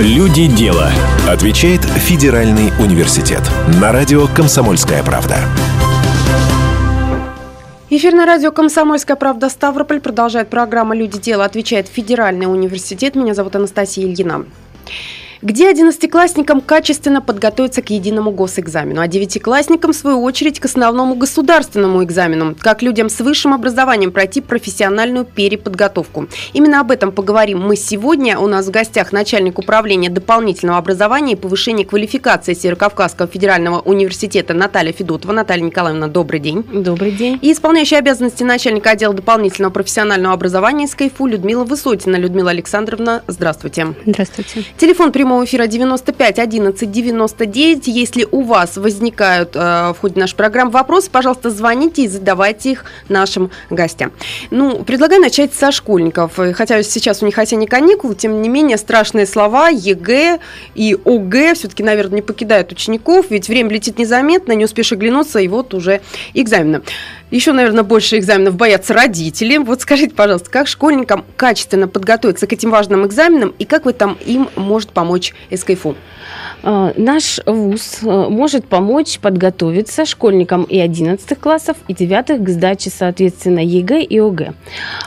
Люди дела. Отвечает Федеральный университет. На радио «Комсомольская правда». Эфир на радио «Комсомольская правда» Ставрополь продолжает программа «Люди дела». Отвечает Федеральный университет. Меня зовут Анастасия Ильина. Где одиннадцатиклассникам качественно подготовиться к единому госэкзамену, а девятиклассникам, в свою очередь, к основному государственному экзамену. Как людям с высшим образованием пройти профессиональную переподготовку. Именно об этом поговорим мы сегодня. У нас в гостях начальник управления дополнительного образования и повышения квалификации Северокавказского федерального университета Наталья Федотова. Наталья Николаевна, добрый день. Добрый день. И исполняющая обязанности начальника отдела дополнительного профессионального образования СКФУ Людмила Высотина. Людмила Александровна, здравствуйте. Здравствуйте. Телефон прямого прямого эфира 95 11 99. Если у вас возникают э, в ходе нашей программы вопросы, пожалуйста, звоните и задавайте их нашим гостям. Ну, предлагаю начать со школьников. Хотя сейчас у них осенние каникулы, тем не менее, страшные слова ЕГЭ и ОГЭ все-таки, наверное, не покидают учеников, ведь время летит незаметно, не успеешь оглянуться, и вот уже экзамены. Еще, наверное, больше экзаменов боятся родители. Вот скажите, пожалуйста, как школьникам качественно подготовиться к этим важным экзаменам и как вы там им может помочь СКФУ? А, наш ВУЗ э, может помочь подготовиться школьникам и 11 классов, и 9 к сдаче, соответственно, ЕГЭ и ОГЭ.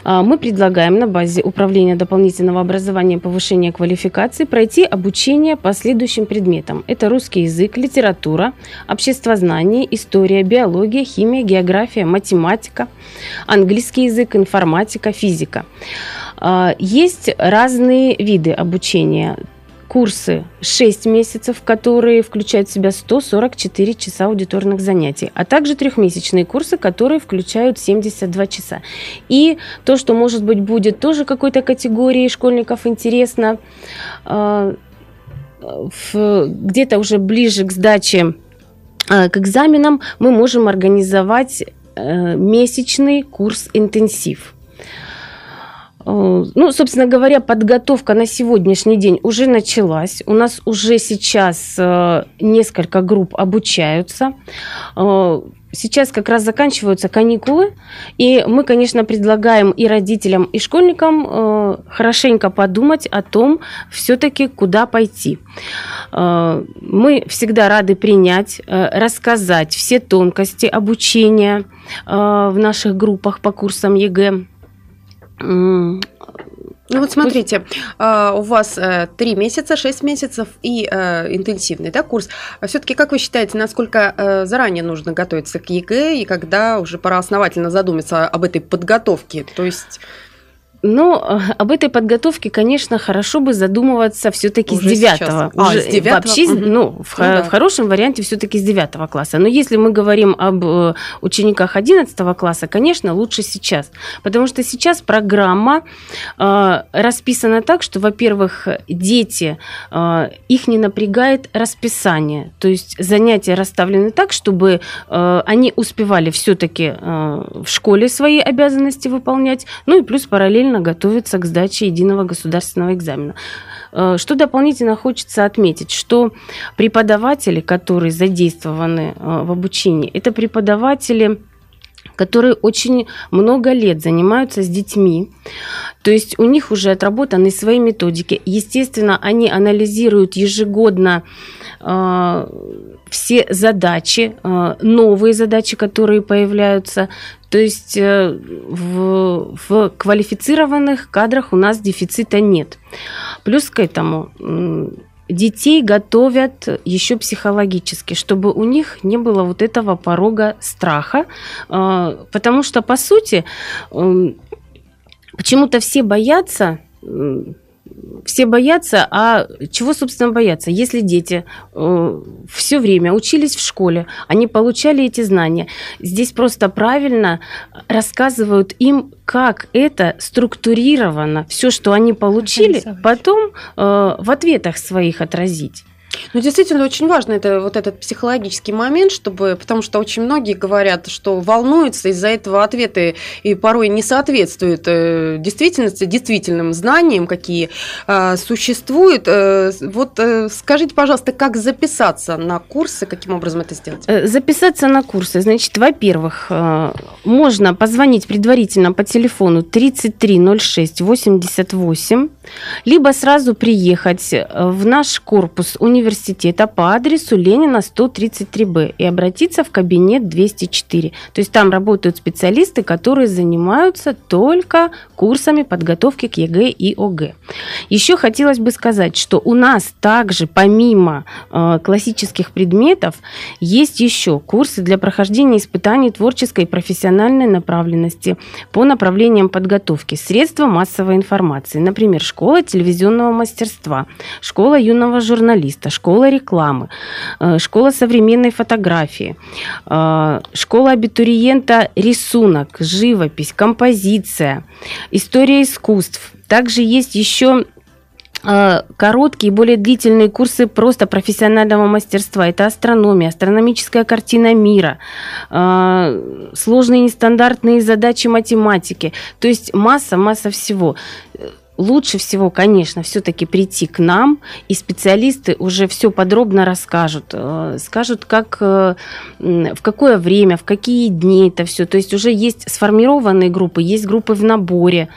А, мы предлагаем на базе Управления дополнительного образования и повышения квалификации пройти обучение по следующим предметам. Это русский язык, литература, обществознание, история, биология, химия, география, математика, английский язык, информатика, физика. А, есть разные виды обучения курсы 6 месяцев, которые включают в себя 144 часа аудиторных занятий, а также трехмесячные курсы, которые включают 72 часа. И то, что, может быть, будет тоже какой-то категории школьников интересно, а, где-то уже ближе к сдаче а, к экзаменам мы можем организовать э, месячный курс интенсив. Э, ну, собственно говоря, подготовка на сегодняшний день уже началась. У нас уже сейчас э, несколько групп обучаются. Э, сейчас как раз заканчиваются каникулы, и мы, конечно, предлагаем и родителям, и школьникам хорошенько подумать о том, все-таки куда пойти. Мы всегда рады принять, рассказать все тонкости обучения в наших группах по курсам ЕГЭ. Ну вот смотрите, а, у вас э, три месяца, шесть месяцев и э, интенсивный да, курс. А все-таки как вы считаете, насколько э, заранее нужно готовиться к ЕГЭ и когда уже пора основательно задуматься об этой подготовке? То есть но э, об этой подготовке, конечно, хорошо бы задумываться все-таки с девятого. А, с девятого? Вообще, угу. ну, в, ну, да. в хорошем варианте все-таки с девятого класса. Но если мы говорим об э, учениках одиннадцатого класса, конечно, лучше сейчас. Потому что сейчас программа э, расписана так, что, во-первых, дети, э, их не напрягает расписание. То есть занятия расставлены так, чтобы э, они успевали все-таки э, в школе свои обязанности выполнять, ну и плюс параллельно параллельно готовится к сдаче единого государственного экзамена. Э, что дополнительно хочется отметить, что преподаватели, которые задействованы э, в обучении, это преподаватели которые очень много лет занимаются с детьми. То есть у них уже отработаны свои методики. Естественно, они анализируют ежегодно э, все задачи, э, новые задачи, которые появляются. То есть э, в, в квалифицированных кадрах у нас дефицита нет. Плюс к этому детей готовят еще психологически, чтобы у них не было вот этого порога страха, э, потому что, по сути, почему-то все боятся все боятся, а чего, собственно, бояться? Если дети э, все время учились в школе, они получали эти знания, здесь просто правильно рассказывают им, как это структурировано, все, что они получили, потом э, в ответах своих отразить. Ну, действительно, очень важно это вот этот психологический момент, чтобы, потому что очень многие говорят, что волнуются из-за этого ответы и порой не соответствуют э, действительности, действительным знаниям, какие э, существуют. Э, вот э, скажите, пожалуйста, как записаться на курсы, каким образом это сделать? Э, записаться на курсы, значит, во-первых, э, можно позвонить предварительно по телефону 3306 88 либо сразу приехать э, в наш корпус университета по адресу Ленина 133Б и обратиться в кабинет 204. То есть там работают специалисты, которые занимаются только курсами подготовки к ЕГЭ и ОГЭ. Еще хотелось бы сказать, что у нас также помимо э, классических предметов есть еще курсы для прохождения испытаний творческой и профессиональной направленности по направлениям подготовки, средства массовой информации, например, школа телевизионного мастерства, школа юного журналиста, школа рекламы, э, школа современной фотографии, э, школа абитуриента рисунок, живопись, композиция, история искусств. Также есть еще э, короткие, более длительные курсы просто профессионального мастерства. Это астрономия, астрономическая картина мира, сложные нестандартные задачи математики. То есть масса, масса всего лучше всего, конечно, все-таки прийти к нам, и специалисты уже все подробно расскажут, э, скажут, как, э, в какое время, в какие дни это все. То есть уже есть сформированные группы, есть группы в наборе.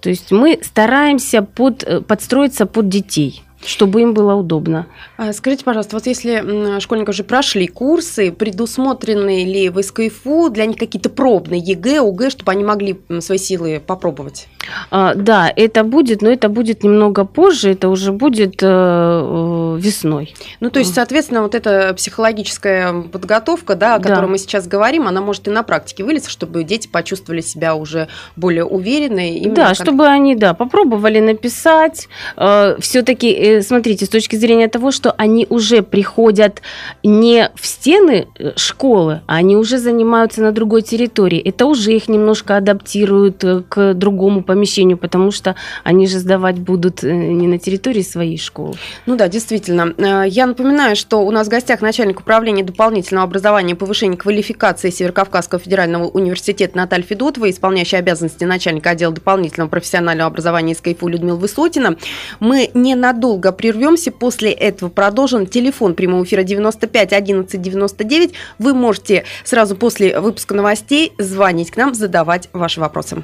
То есть мы стараемся под, э, подстроиться под детей чтобы им было удобно. А, скажите, пожалуйста, вот если школьники уже прошли курсы, предусмотрены ли в СКФУ для них какие-то пробные ЕГЭ, ОГЭ, чтобы они могли свои силы попробовать? А, да, это будет, но это будет немного позже, это уже будет э, э, весной. Ну, то есть, соответственно, вот эта психологическая подготовка, да, о которой да. мы сейчас говорим, она может и на практике вылиться, чтобы дети почувствовали себя уже более уверенно. Да, чтобы они, да, попробовали написать. Э, Все-таки смотрите, с точки зрения того, что они уже приходят не в стены э, школы, а они уже занимаются на другой территории. Это уже их немножко адаптируют э, к другому помещению, потому что они же сдавать будут не на территории своей школы. Ну да, действительно. Я напоминаю, что у нас в гостях начальник управления дополнительного образования и повышения квалификации Северокавказского федерального университета Наталья Федотова, исполняющая обязанности начальника отдела дополнительного профессионального образования из КФУ Людмила Высотина. Мы ненадолго ненадолго прервемся. После этого продолжим. Телефон прямого эфира 95 11 99. Вы можете сразу после выпуска новостей звонить к нам, задавать ваши вопросы.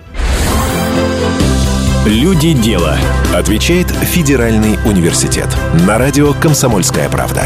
Люди дела. Отвечает Федеральный университет. На радио «Комсомольская правда».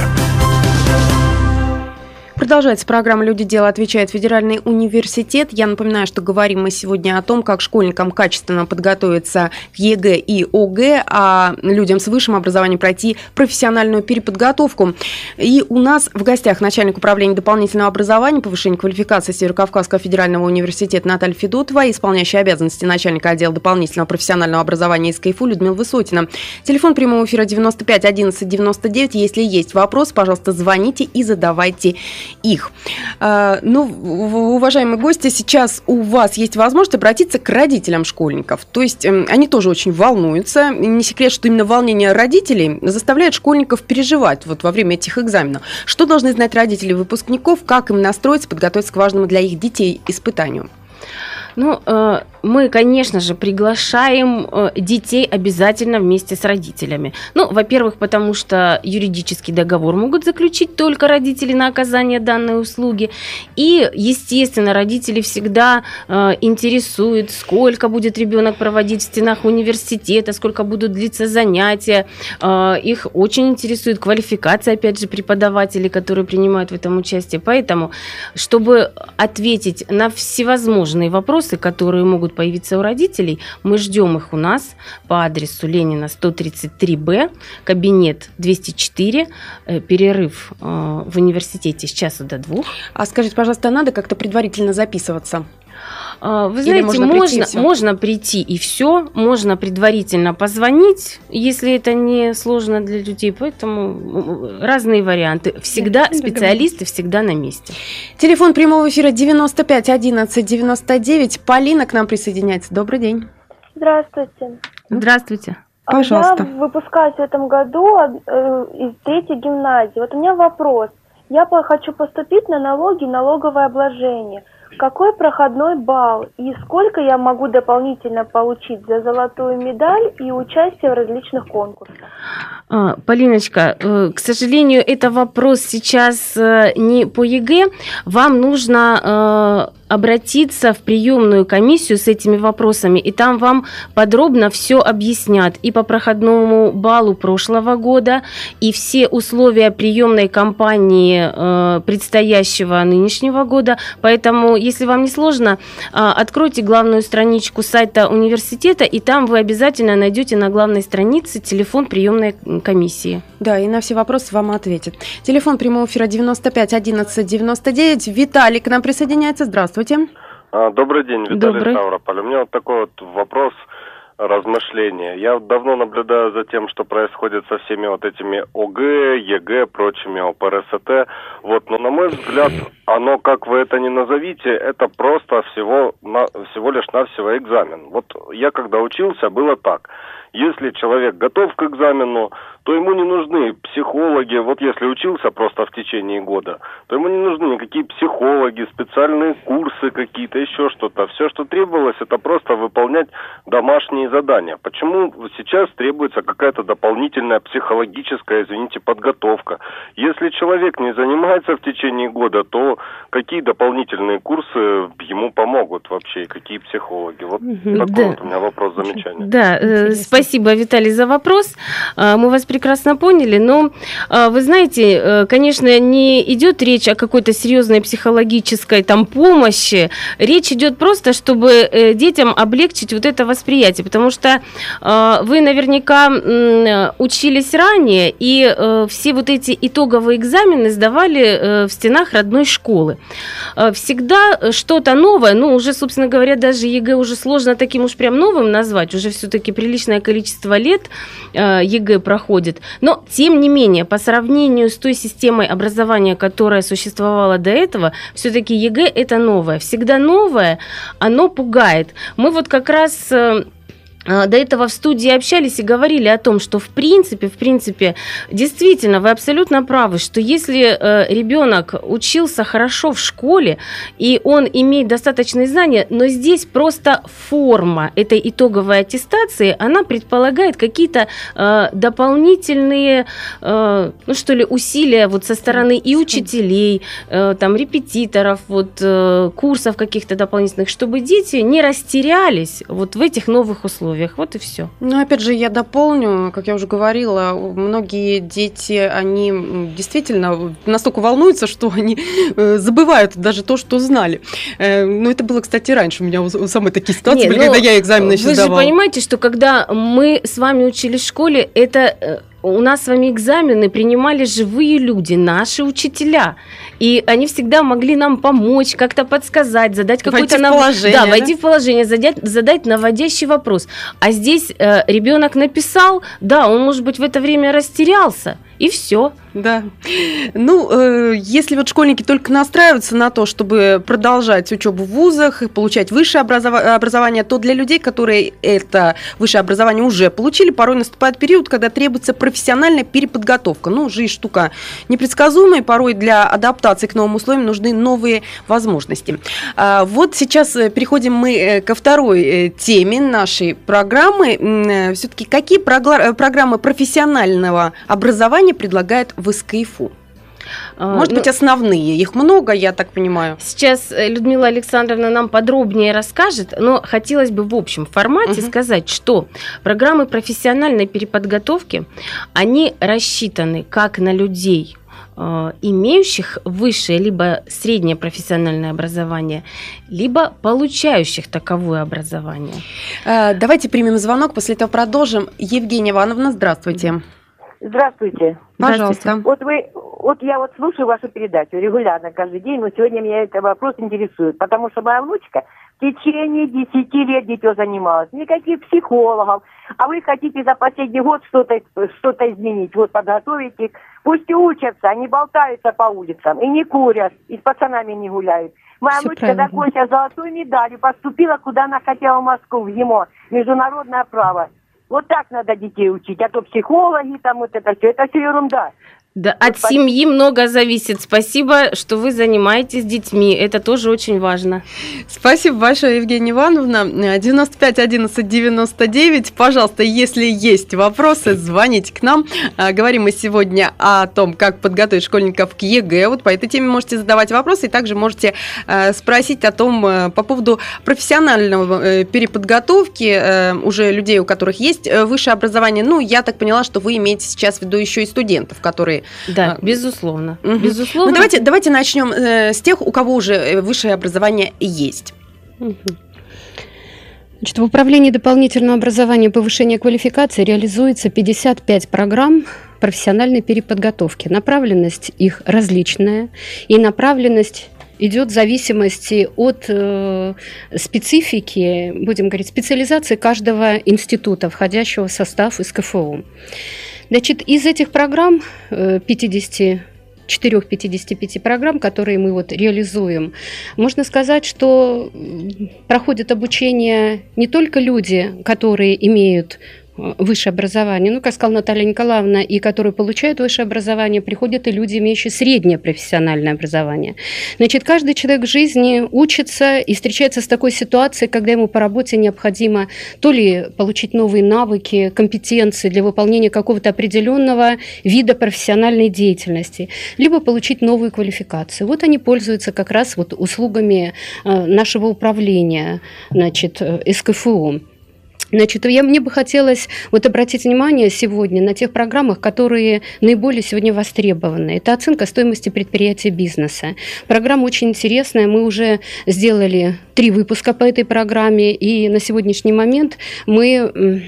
Продолжается программа «Люди дела». Отвечает Федеральный университет. Я напоминаю, что говорим мы сегодня о том, как школьникам качественно подготовиться к ЕГЭ и ОГЭ, а людям с высшим образованием пройти профессиональную переподготовку. И у нас в гостях начальник управления дополнительного образования, повышения квалификации Северокавказского федерального университета Наталья Федотова, исполняющая обязанности начальника отдела дополнительного профессионального образования из КФУ Людмила Высотина. Телефон прямого эфира 95 11 99. Если есть вопрос, пожалуйста, звоните и задавайте их. А, ну, уважаемые гости, сейчас у вас есть возможность обратиться к родителям школьников. То есть эм, они тоже очень волнуются. Не секрет, что именно волнение родителей заставляет школьников переживать вот во время этих экзаменов. Что должны знать родители выпускников, как им настроиться, подготовиться к важному для их детей испытанию? Ну, э, мы, конечно же, приглашаем э, детей обязательно вместе с родителями. Ну, во-первых, потому что юридический договор могут заключить только родители на оказание данной услуги. И, естественно, родители всегда э, интересуют, сколько будет ребенок проводить в стенах университета, сколько будут длиться занятия. Их очень интересует квалификация, опять же, преподавателей, которые принимают в этом участие. Поэтому, чтобы ответить на всевозможные вопросы, вопросы, которые могут появиться у родителей, мы ждем их у нас по адресу Ленина 133Б, кабинет 204, э, перерыв э, в университете с часу до двух. А скажите, пожалуйста, надо как-то предварительно записываться? А, вы знаете, можно, можно, прийти, можно прийти и все, можно предварительно позвонить, если это не сложно для людей, поэтому разные варианты. Всегда да, специалисты всегда на месте. Телефон прямого эфира 95 11 99. Полина к нам присоединяется. Добрый день. Здравствуйте. Здравствуйте. Пожалуйста. Я выпускаюсь в этом году э, из третьей гимназии. Вот у меня вопрос. Я хочу поступить на налоги налогообложение – какой проходной балл и сколько я могу дополнительно получить за золотую медаль и участие в различных конкурсах? А, Полиночка, э, к сожалению, это вопрос сейчас э, не по ЕГЭ. Вам нужно обратиться в приемную комиссию с этими вопросами, и там вам подробно все объяснят и по проходному баллу прошлого года, и все условия приемной кампании э, предстоящего нынешнего года. Поэтому, если вам не сложно, э, откройте главную страничку сайта университета, и там вы обязательно найдете на главной странице телефон приемной комиссии. Да, и на все вопросы вам ответят. Телефон прямого эфира 95 11 99. Виталий к нам присоединяется. Здравствуйте. А, добрый день, Виталий Добрый. Ставрополь. У меня вот такой вот вопрос размышления. Я давно наблюдаю за тем, что происходит со всеми вот этими ОГЭ, ЕГЭ, прочими ОПРСТ. Вот, но на мой взгляд, оно, как вы это ни назовите, это просто всего, на, всего лишь навсего экзамен. Вот я когда учился, было так. Если человек готов к экзамену, то ему не нужны психологи. Вот если учился просто в течение года, то ему не нужны никакие психологи, специальные курсы какие-то, еще что-то. Все, что требовалось, это просто выполнять домашние задания. Почему сейчас требуется какая-то дополнительная психологическая, извините, подготовка? Если человек не занимается в течение года, то какие дополнительные курсы ему помогут вообще, какие психологи? Вот такой да. вот у меня вопрос, замечание. Да, э, спасибо, Виталий, за вопрос. А, мы вас прекрасно поняли, но а, вы знаете, э, конечно, не идет речь о какой-то серьезной психологической там помощи, речь идет просто, чтобы э, детям облегчить вот это восприятие, потому что а, вы наверняка учились ранее, и э, все вот эти итоговые экзамены сдавали в стенах родной школы. Всегда что-то новое, ну, уже, собственно говоря, даже ЕГЭ уже сложно таким уж прям новым назвать, уже все-таки приличное количество лет ЕГЭ проходит. Но, тем не менее, по сравнению с той системой образования, которая существовала до этого, все-таки ЕГЭ это новое. Всегда новое, оно пугает. Мы вот как раз э, до этого в студии общались и говорили о том, что в принципе, в принципе, действительно, вы абсолютно правы, что если э, ребенок учился хорошо в школе, и он имеет достаточные знания, но здесь просто форма этой итоговой аттестации, она предполагает какие-то э, дополнительные, э, ну что ли, усилия вот со стороны и учителей, там, репетиторов, вот, курсов каких-то дополнительных, чтобы дети не растерялись вот в этих новых условиях условиях. Вот и все. Ну, опять же, я дополню, как я уже говорила, многие дети, они действительно настолько волнуются, что они э, забывают даже то, что знали. Э, ну, это было, кстати, раньше у меня у самой такие ситуации Нет, были, когда я экзамены еще Вы сдавала. же понимаете, что когда мы с вами учились в школе, это э, у нас с вами экзамены принимали живые люди, наши учителя. И они всегда могли нам помочь, как-то подсказать, задать какое-то нав... положение. Да, войти в положение, задать, задать наводящий вопрос. А здесь э, ребенок написал, да, он, может быть, в это время растерялся, и все. Да. Ну, э, если вот школьники только настраиваются на то, чтобы продолжать учебу в вузах, получать высшее образова- образование, то для людей, которые это высшее образование уже получили, порой наступает период, когда требуется профессиональная переподготовка. Ну, жизнь штука непредсказуемая, порой для адаптации к новым условиям нужны новые возможности. А, вот сейчас э, переходим мы э, ко второй э, теме нашей программы. Все-таки какие программы профессионального образования предлагает в СКИФУ? А, Может ну, быть, основные. Их много, я так понимаю. Сейчас э, Людмила Александровна нам подробнее расскажет, но хотелось бы в общем формате угу. сказать, что программы профессиональной переподготовки, они рассчитаны как на людей, э, имеющих высшее либо среднее профессиональное образование, либо получающих таковое образование. Э, давайте примем звонок, после этого продолжим. Евгения Ивановна, здравствуйте. Здравствуйте. Пожалуйста. Вот вы, вот я вот слушаю вашу передачу регулярно каждый день, но сегодня меня этот вопрос интересует, потому что моя внучка в течение десяти лет дитё занималась, никаких психологов, а вы хотите за последний год что-то что изменить, вот подготовить их, пусть и учатся, они болтаются по улицам, и не курят, и с пацанами не гуляют. Моя Все внучка закончила золотую медаль, поступила, куда она хотела в Москву, в ЕМО, международное право. Вот так надо детей учить, а то психологи там вот это все, это все ерунда. Да, от спасибо. семьи много зависит. Спасибо, что вы занимаетесь детьми. Это тоже очень важно. Спасибо большое, Евгения Ивановна. 95 11 99. Пожалуйста, если есть вопросы, звоните к нам. А, говорим мы сегодня о том, как подготовить школьников к ЕГЭ. Вот по этой теме можете задавать вопросы и также можете а, спросить о том, э, по поводу профессионального э, переподготовки э, уже людей, у которых есть высшее образование. Ну, я так поняла, что вы имеете сейчас в виду еще и студентов, которые да, а, безусловно. Угу. безусловно. Ну, давайте, давайте начнем э, с тех, у кого уже э, высшее образование есть. Угу. Значит, в управлении дополнительного образования и повышения квалификации реализуется 55 программ профессиональной переподготовки. Направленность их различная, и направленность идет в зависимости от э, специфики, будем говорить, специализации каждого института, входящего в состав СКФУ. Значит, из этих программ 50 э, 4-55 программ, которые мы вот реализуем, можно сказать, что проходят обучение не только люди, которые имеют высшее образование, ну, как сказала Наталья Николаевна, и которые получают высшее образование, приходят и люди, имеющие среднее профессиональное образование. Значит, каждый человек в жизни учится и встречается с такой ситуацией, когда ему по работе необходимо то ли получить новые навыки, компетенции для выполнения какого-то определенного вида профессиональной деятельности, либо получить новую квалификацию. Вот они пользуются как раз вот услугами э, нашего управления, значит, э, СКФУ. Значит, я, мне бы хотелось вот обратить внимание сегодня на тех программах, которые наиболее сегодня востребованы. Это оценка стоимости предприятия бизнеса. Программа очень интересная. Мы уже сделали три выпуска по этой программе, и на сегодняшний момент мы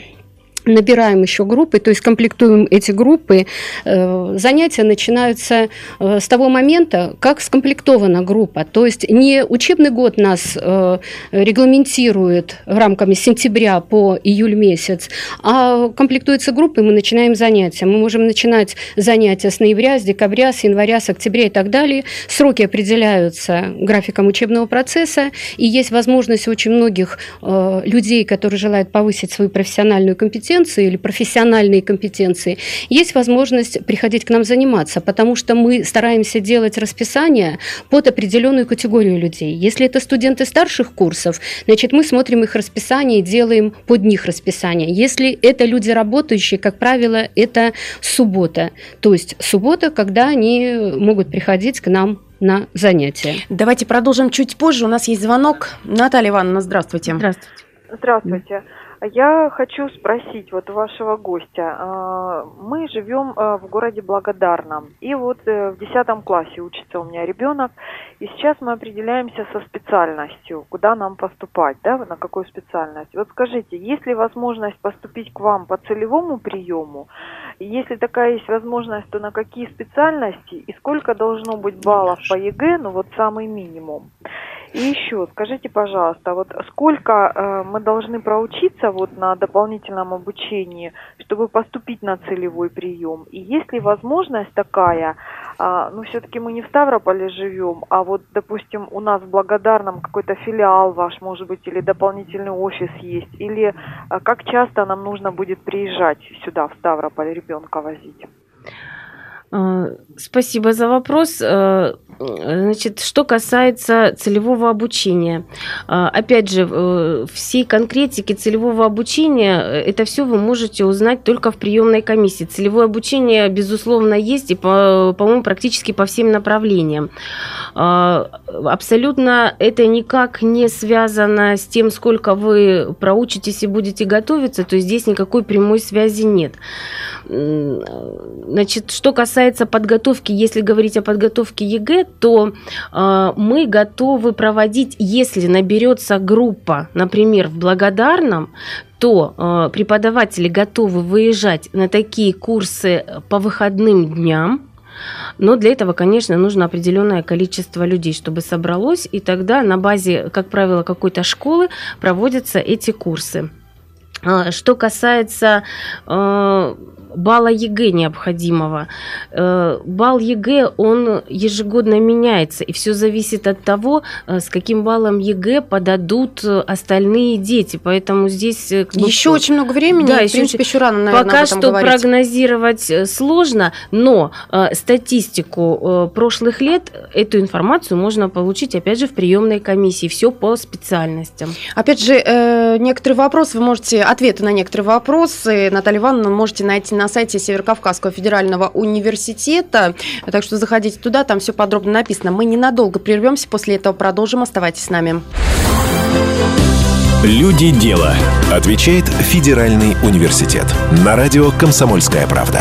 набираем еще группы, то есть комплектуем эти группы. Э, занятия начинаются э, с того момента, как скомплектована группа. То есть не учебный год нас э, регламентирует в рамках сентября по июль месяц, а комплектуется группа, и мы начинаем занятия. Мы можем начинать занятия с ноября, с декабря, с января, с октября и так далее. Сроки определяются графиком учебного процесса, и есть возможность очень многих людей, которые желают повысить свою профессиональную компетенцию, компетенции или профессиональные компетенции, есть возможность приходить к нам заниматься, потому что мы стараемся делать расписание под определенную категорию людей. Если это студенты старших курсов, значит, мы смотрим их расписание и делаем под них расписание. Если это люди работающие, как правило, это суббота. То есть суббота, когда они могут приходить к нам на занятия. Давайте продолжим чуть позже. У нас есть звонок. Наталья Ивановна, здравствуйте. Здравствуйте. Здравствуйте. Я хочу спросить вот вашего гостя. А, мы живем а, в городе Благодарном, и вот э, в десятом классе учится у меня ребенок, и сейчас мы определяемся со специальностью, куда нам поступать, да, на какую специальность. Вот скажите, есть ли возможность поступить к вам по целевому приему? Если такая есть возможность, то на какие специальности и сколько должно быть баллов по ЕГЭ, ну вот самый минимум? И еще, скажите, пожалуйста, вот сколько э, мы должны проучиться вот на дополнительном обучении, чтобы поступить на целевой прием? И есть ли возможность такая, э, ну все-таки мы не в Ставрополе живем, а вот, допустим, у нас в Благодарном какой-то филиал ваш, может быть, или дополнительный офис есть, или э, как часто нам нужно будет приезжать сюда, в Ставрополь, ребенка возить? А, спасибо за вопрос. А, значит, что касается целевого обучения. А, опять же, э, всей конкретики целевого обучения, э, это все вы можете узнать только в приемной комиссии. Целевое обучение, безусловно, есть и, по, по-моему, практически по всем направлениям. Абсолютно это никак не связано с тем, сколько вы проучитесь и будете готовиться, то есть здесь никакой прямой связи нет. Значит, что касается подготовки, если говорить о подготовке ЕГЭ, то э, мы готовы проводить, если наберется группа, например, в Благодарном, то э, преподаватели готовы выезжать на такие курсы по выходным дням, но для этого, конечно, нужно определенное количество людей, чтобы собралось, и тогда на базе, как правило, какой-то школы проводятся эти курсы. А, что касается балла ЕГЭ необходимого. Э, балл ЕГЭ, он ежегодно меняется, и все зависит от того, э, с каким баллом ЕГЭ подадут остальные дети. Поэтому здесь... Еще очень много времени, да, в принципе, еще рано, наверное, Пока что говорить. прогнозировать сложно, но статистику прошлых лет, эту информацию можно получить, опять же, в приемной комиссии. Все по специальностям. Опять же, некоторые вопросы вы можете, ответы на некоторые вопросы, Наталья Ивановна, можете найти на сайте Северокавказского федерального университета. Так что заходите туда, там все подробно написано. Мы ненадолго прервемся, после этого продолжим. Оставайтесь с нами. Люди дела. Отвечает Федеральный университет. На радио «Комсомольская правда».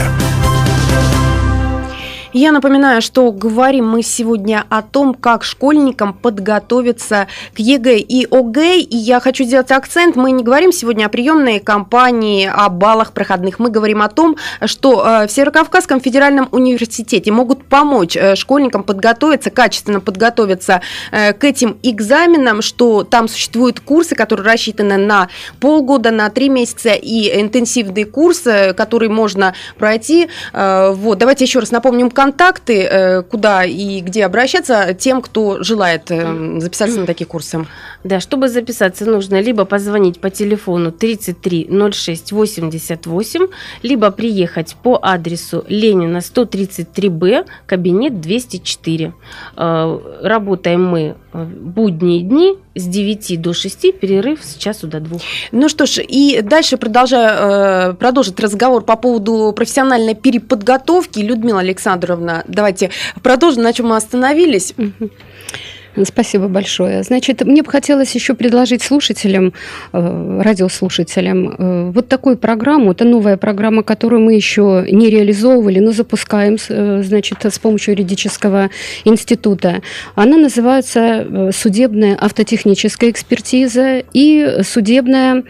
Я напоминаю, что говорим мы сегодня о том, как школьникам подготовиться к ЕГЭ и ОГЭ. И я хочу сделать акцент. Мы не говорим сегодня о приемной кампании, о баллах проходных. Мы говорим о том, что э, в Северокавказском федеральном университете могут помочь э, школьникам подготовиться, качественно подготовиться э, к этим экзаменам, что там существуют курсы, которые рассчитаны на полгода, на три месяца и интенсивные курсы, которые можно пройти. Вот, давайте еще раз напомним контакты, э, куда и где обращаться тем, кто желает э, записаться на такие курсы? Да, чтобы записаться, нужно либо позвонить по телефону 33 06 88, либо приехать по адресу Ленина 133Б, кабинет 204. Э, работаем мы будние дни с 9 до 6, перерыв с часу до 2. Ну что ж, и дальше продолжаю, продолжить разговор по поводу профессиональной переподготовки. Людмила Александровна Александровна, давайте продолжим, на чем мы остановились. Спасибо большое. Значит, мне бы хотелось еще предложить слушателям, э, радиослушателям, э, вот такую программу. Это новая программа, которую мы еще не реализовывали, но запускаем, э, значит, с помощью юридического института. Она называется «Судебная автотехническая экспертиза» и «Судебная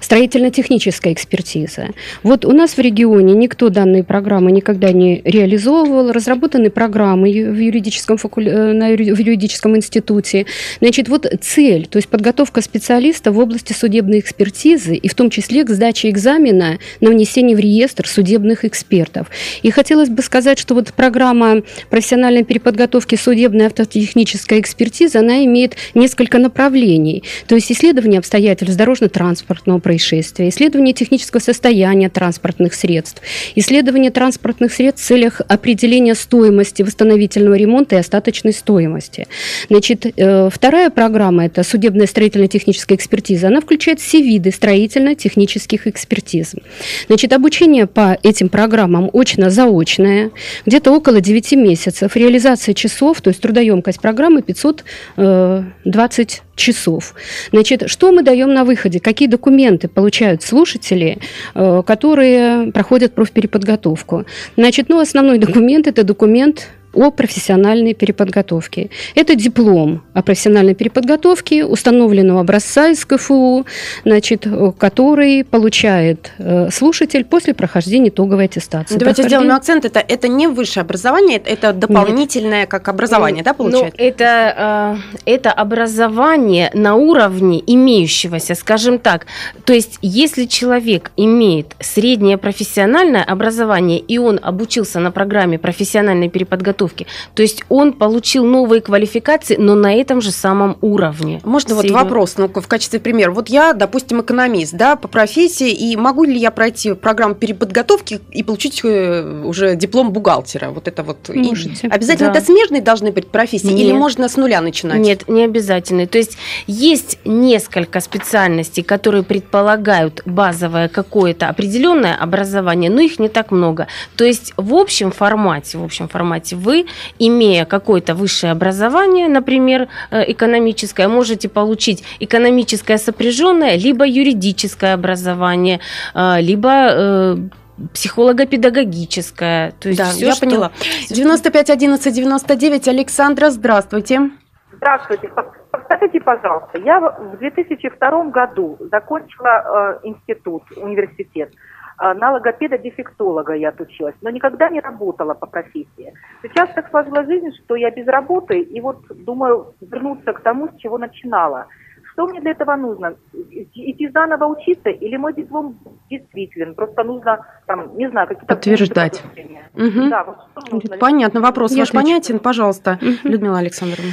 строительно-техническая экспертиза». Вот у нас в регионе никто данные программы никогда не реализовывал. Разработаны программы в юридическом, факу... на юри... в юридическом институте. Значит, вот цель, то есть подготовка специалиста в области судебной экспертизы и в том числе к сдаче экзамена на внесение в реестр судебных экспертов. И хотелось бы сказать, что вот программа профессиональной переподготовки судебной автотехнической экспертизы, она имеет несколько направлений. То есть исследование обстоятельств дорожно-транспортного происшествия, исследование технического состояния транспортных средств, исследование транспортных средств в целях определения стоимости восстановительного ремонта и остаточной стоимости. Значит, э, вторая программа – это судебная строительно-техническая экспертиза. Она включает все виды строительно-технических экспертиз. Значит, обучение по этим программам очно-заочное, где-то около 9 месяцев. Реализация часов, то есть трудоемкость программы 520 э, часов. Значит, что мы даем на выходе? Какие документы получают слушатели, э, которые проходят профпереподготовку? Значит, ну, основной документ – это документ о профессиональной переподготовке. Это диплом о профессиональной переподготовке установленного образца из КФУ, значит, который получает э, слушатель после прохождения итоговой аттестации. Давайте Прохождение... сделаем акцент. Это, это не высшее образование, это дополнительное Нет. как образование, да, ну, получается? Ну, это, э, это образование на уровне имеющегося, скажем так. То есть, если человек имеет среднее профессиональное образование, и он обучился на программе профессиональной переподготовки, подготовки. То есть он получил новые квалификации, но на этом же самом уровне. Можно вот вопрос, ну, в качестве примера. Вот я, допустим, экономист, да, по профессии, и могу ли я пройти программу переподготовки и получить э, уже диплом бухгалтера? Вот это вот. Можете. Обязательно да. это смежные должны быть профессии Нет. или можно с нуля начинать? Нет, не обязательно. То есть есть несколько специальностей, которые предполагают базовое какое-то определенное образование, но их не так много. То есть в общем формате, в общем формате вы вы, имея какое-то высшее образование, например, э, экономическое, можете получить экономическое сопряженное, либо юридическое образование, э, либо э, психолого-педагогическое. То есть да, все, я что... поняла. 95 11 99. Александра, здравствуйте. Здравствуйте. Скажите, пожалуйста, я в 2002 году закончила э, институт, университет. На логопеда-дефектолога я отучилась, но никогда не работала по профессии. Сейчас так сложилась жизнь, что я без работы, и вот думаю вернуться к тому, с чего начинала. что мне для этого нужно? Идти заново учиться или мой диплом действителен? Просто нужно, там, не знаю, какие-то... Подтверждать. Угу. Да, вот Понятно, вопрос Я ваш отвечу. понятен, пожалуйста, угу. Людмила Александровна.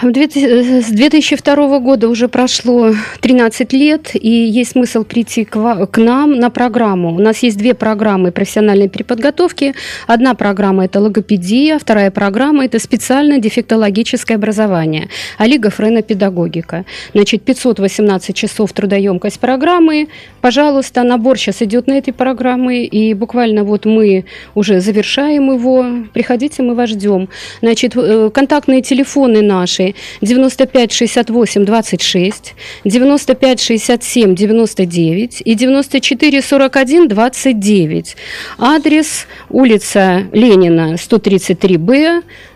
С 2002 года уже прошло 13 лет, и есть смысл прийти к, нам на программу. У нас есть две программы профессиональной переподготовки. Одна программа – это логопедия, вторая программа – это специальное дефектологическое образование, Олига Френа педагогика. Значит, 518 часов трудоемкость программы. Пожалуйста, набор сейчас идет на этой программы, и буквально вот мы уже завершаем его. Приходите, мы вас ждем. Значит, э, контактные телефоны на наши 95 68 26, 95 67 99 и 94 41 29. Адрес улица Ленина, 133Б, Э,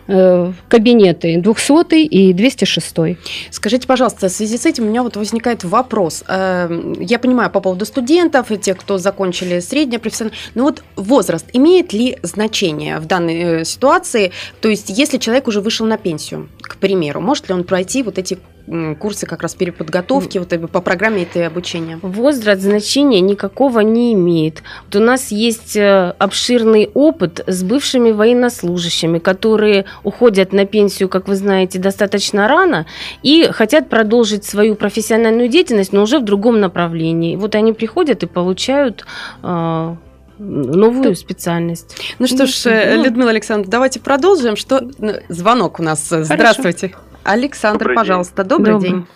кабинеты 200 и 206. Скажите, пожалуйста, в связи с этим у меня вот возникает вопрос. Э, я понимаю по поводу студентов и тех, кто закончили среднее профессиональное, но вот возраст имеет ли значение в данной э, ситуации? То есть, если человек уже вышел на пенсию, к примеру, может ли он пройти вот эти курсы как раз переподготовки вот по программе этой обучения? Возраст значения никакого не имеет. Вот у нас есть э, обширный опыт с бывшими военнослужащими, которые уходят на пенсию, как вы знаете, достаточно рано и хотят продолжить свою профессиональную деятельность, но уже в другом направлении. Вот они приходят и получают э, новую Тут... специальность. Ну что ж, ну, Людмила Александровна, давайте продолжим. Что звонок у нас? Хорошо. Здравствуйте. Александр, добрый пожалуйста, день. добрый, добрый день.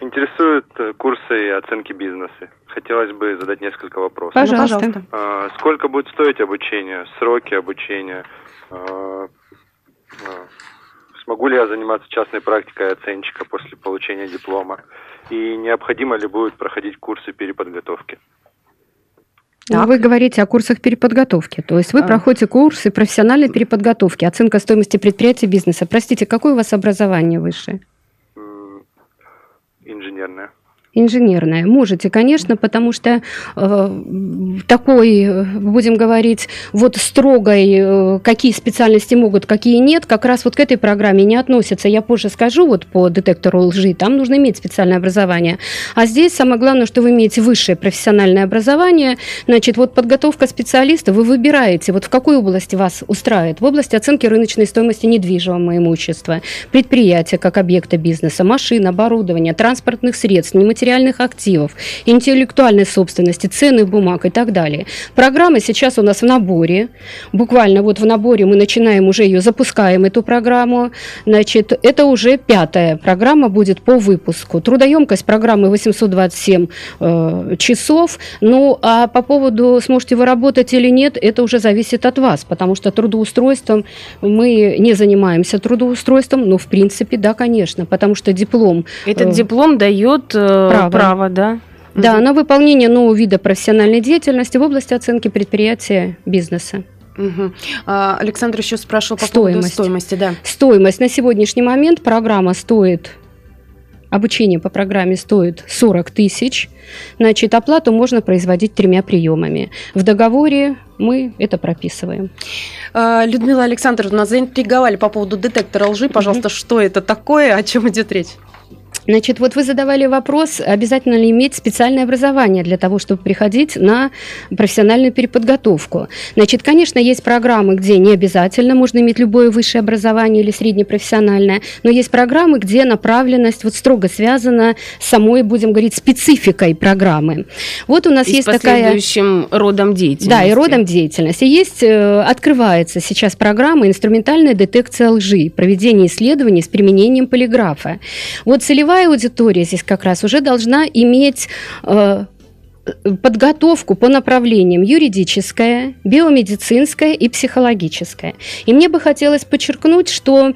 Интересуют э, курсы и оценки бизнеса. Хотелось бы задать несколько вопросов. Пожалуйста. А, сколько будет стоить обучение, сроки обучения? А, а, смогу ли я заниматься частной практикой оценщика после получения диплома? И необходимо ли будет проходить курсы переподготовки? Так. Вы говорите о курсах переподготовки, то есть вы а. проходите курсы профессиональной переподготовки, оценка стоимости предприятия бизнеса. Простите, какое у вас образование высшее? Инженерное. Инженерная. Можете, конечно, потому что э, такой, будем говорить, вот строгой, э, какие специальности могут, какие нет, как раз вот к этой программе не относятся. Я позже скажу вот по детектору лжи, там нужно иметь специальное образование. А здесь самое главное, что вы имеете высшее профессиональное образование. Значит, вот подготовка специалиста, вы выбираете, вот в какой области вас устраивает. В области оценки рыночной стоимости недвижимого имущества, предприятия как объекта бизнеса, машин, оборудования, транспортных средств, нематериальных материальных активов, интеллектуальной собственности, ценных бумаг и так далее. Программа сейчас у нас в наборе. Буквально вот в наборе мы начинаем уже ее, запускаем эту программу. Значит, это уже пятая программа будет по выпуску. Трудоемкость программы 827 э, часов. Ну, а по поводу, сможете вы работать или нет, это уже зависит от вас, потому что трудоустройством мы не занимаемся трудоустройством, но в принципе, да, конечно, потому что диплом... Этот э, диплом дает э, право, право да? Да, на выполнение нового вида профессиональной деятельности в области оценки предприятия бизнеса. Угу. Александр еще спрашивал по стоимость. поводу стоимости. Да. Стоимость на сегодняшний момент программа стоит Обучение по программе стоит 40 тысяч. Значит, оплату можно производить тремя приемами. В договоре мы это прописываем. А, Людмила Александровна, заинтриговали по поводу детектора лжи. Пожалуйста, угу. что это такое, о чем идет речь? Значит, вот вы задавали вопрос, обязательно ли иметь специальное образование для того, чтобы приходить на профессиональную переподготовку. Значит, конечно, есть программы, где не обязательно можно иметь любое высшее образование или среднепрофессиональное, но есть программы, где направленность вот строго связана с самой, будем говорить, спецификой программы. Вот у нас и есть такая... родом деятельности. Да, и родом деятельности. Есть, э, открывается сейчас программа «Инструментальная детекция лжи», проведение исследований с применением полиграфа. Вот целевая целевая аудитория здесь как раз уже должна иметь э, подготовку по направлениям юридическая, биомедицинская и психологическая. И мне бы хотелось подчеркнуть, что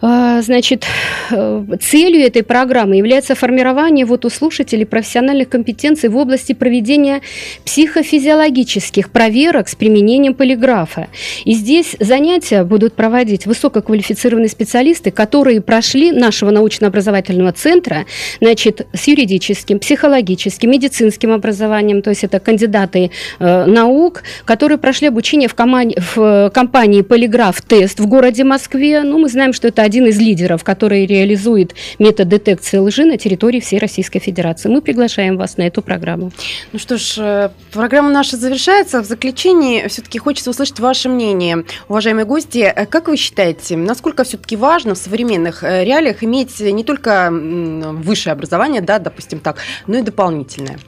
значит, э, целью этой программы является формирование вот у слушателей профессиональных компетенций в области проведения психофизиологических проверок с применением полиграфа. И здесь занятия будут проводить высококвалифицированные специалисты, которые прошли нашего научно-образовательного центра, значит, с юридическим, психологическим, медицинским образованием, то есть это кандидаты э, наук, которые прошли обучение в, команде, в компании «Полиграф Тест» в городе Москве. Ну, мы знаем, что это один из лидеров, который реализует метод детекции лжи на территории всей Российской Федерации. Мы приглашаем вас на эту программу. Ну что ж, э, программа наша завершается. В заключении все-таки хочется услышать ваше мнение. Уважаемые гости, э, как вы считаете, насколько все-таки важно в современных э, реалиях иметь не только высшее образование, да, допустим так, но и дополнительное?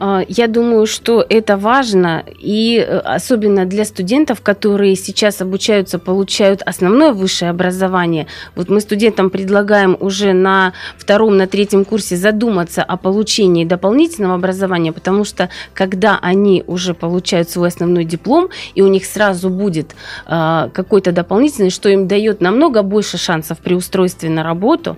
А, я думаю, что это важно, и э, особенно для студентов, которые сейчас обучаются, получают основное высшее образование. Вот мы студентам предлагаем уже на втором, на третьем курсе задуматься о получении дополнительного образования, потому что когда они уже получают свой основной диплом, и у них сразу будет э, какой-то дополнительный, что им дает намного больше шансов при устройстве на работу.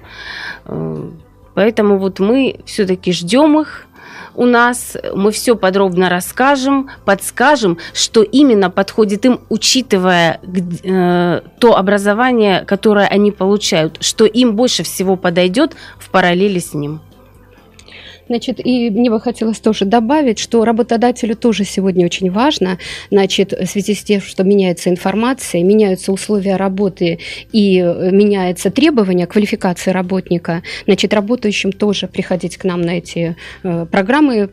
Э, поэтому вот мы все-таки ждем их, у нас, мы все подробно расскажем, подскажем, что именно подходит им, учитывая э, то образование, которое они получают, что им больше всего подойдет в параллели с ним. Значит, и мне бы хотелось тоже добавить, что работодателю тоже сегодня очень важно, значит, в связи с тем, что меняется информация, меняются условия работы и э, меняются требования квалификации работника, значит, работающим тоже приходить к нам на эти э, программы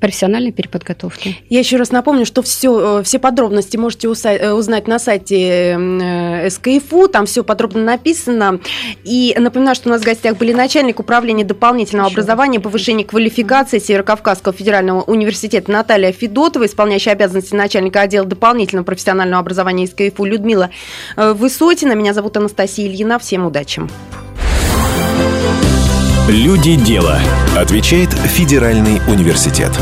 профессиональной переподготовки. Я еще раз напомню, что все, э, все подробности можете узнать на сайте СКФУ, там все подробно написано. И напоминаю, что у нас в гостях были начальник управления дополнительного еще образования, повышения квалификации Северокавказского федерального университета Наталья Федотова, исполняющая обязанности начальника отдела дополнительного профессионального образования из КФУ Людмила э, Высотина. Меня зовут Анастасия Ильина. Всем удачи. Люди дела. Отвечает Федеральный университет.